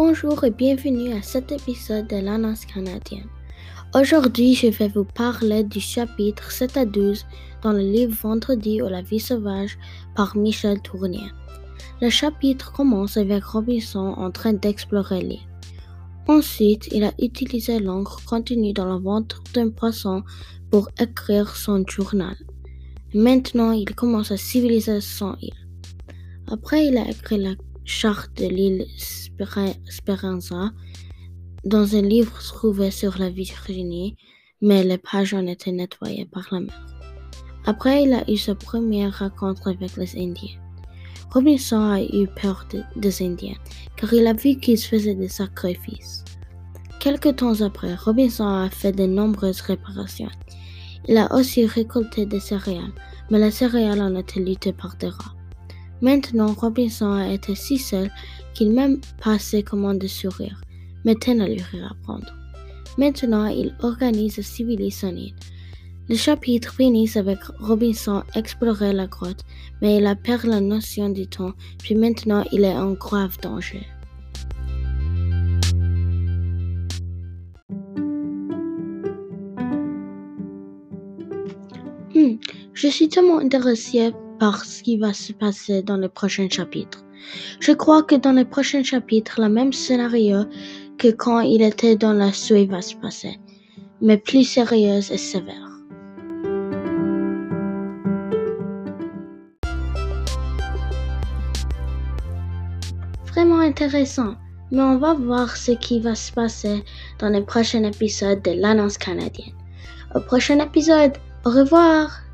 Bonjour et bienvenue à cet épisode de l'Annonce canadienne. Aujourd'hui, je vais vous parler du chapitre 7 à 12 dans le livre Vendredi ou la vie sauvage par Michel Tournier. Le chapitre commence avec Robinson en train d'explorer l'île. Ensuite, il a utilisé l'encre contenue dans le ventre d'un poisson pour écrire son journal. Maintenant, il commence à civiliser son île. Après, il a écrit la charte de l'île Speranza dans un livre trouvé sur la Virginie, mais les pages ont été nettoyées par la mer. Après, il a eu sa première rencontre avec les Indiens. Robinson a eu peur des Indiens, car il a vu qu'ils faisaient des sacrifices. Quelque temps après, Robinson a fait de nombreuses réparations. Il a aussi récolté des céréales, mais les céréales ont été luttées par des rats. Maintenant, Robinson été si seul qu'il même pas sait comment de sourire, mais tient à lui. Maintenant, il organise et civilise son île. Le chapitre finit avec Robinson explorer la grotte, mais il a perdu la notion du temps, puis maintenant il est en grave danger. Hmm, je suis tellement intéressé par ce qui va se passer dans le prochain chapitre. Je crois que dans le prochain chapitre, le même scénario que quand il était dans la Suède va se passer, mais plus sérieuse et sévère. Vraiment intéressant, mais on va voir ce qui va se passer dans le prochain épisode de l'annonce canadienne. Au prochain épisode, au revoir!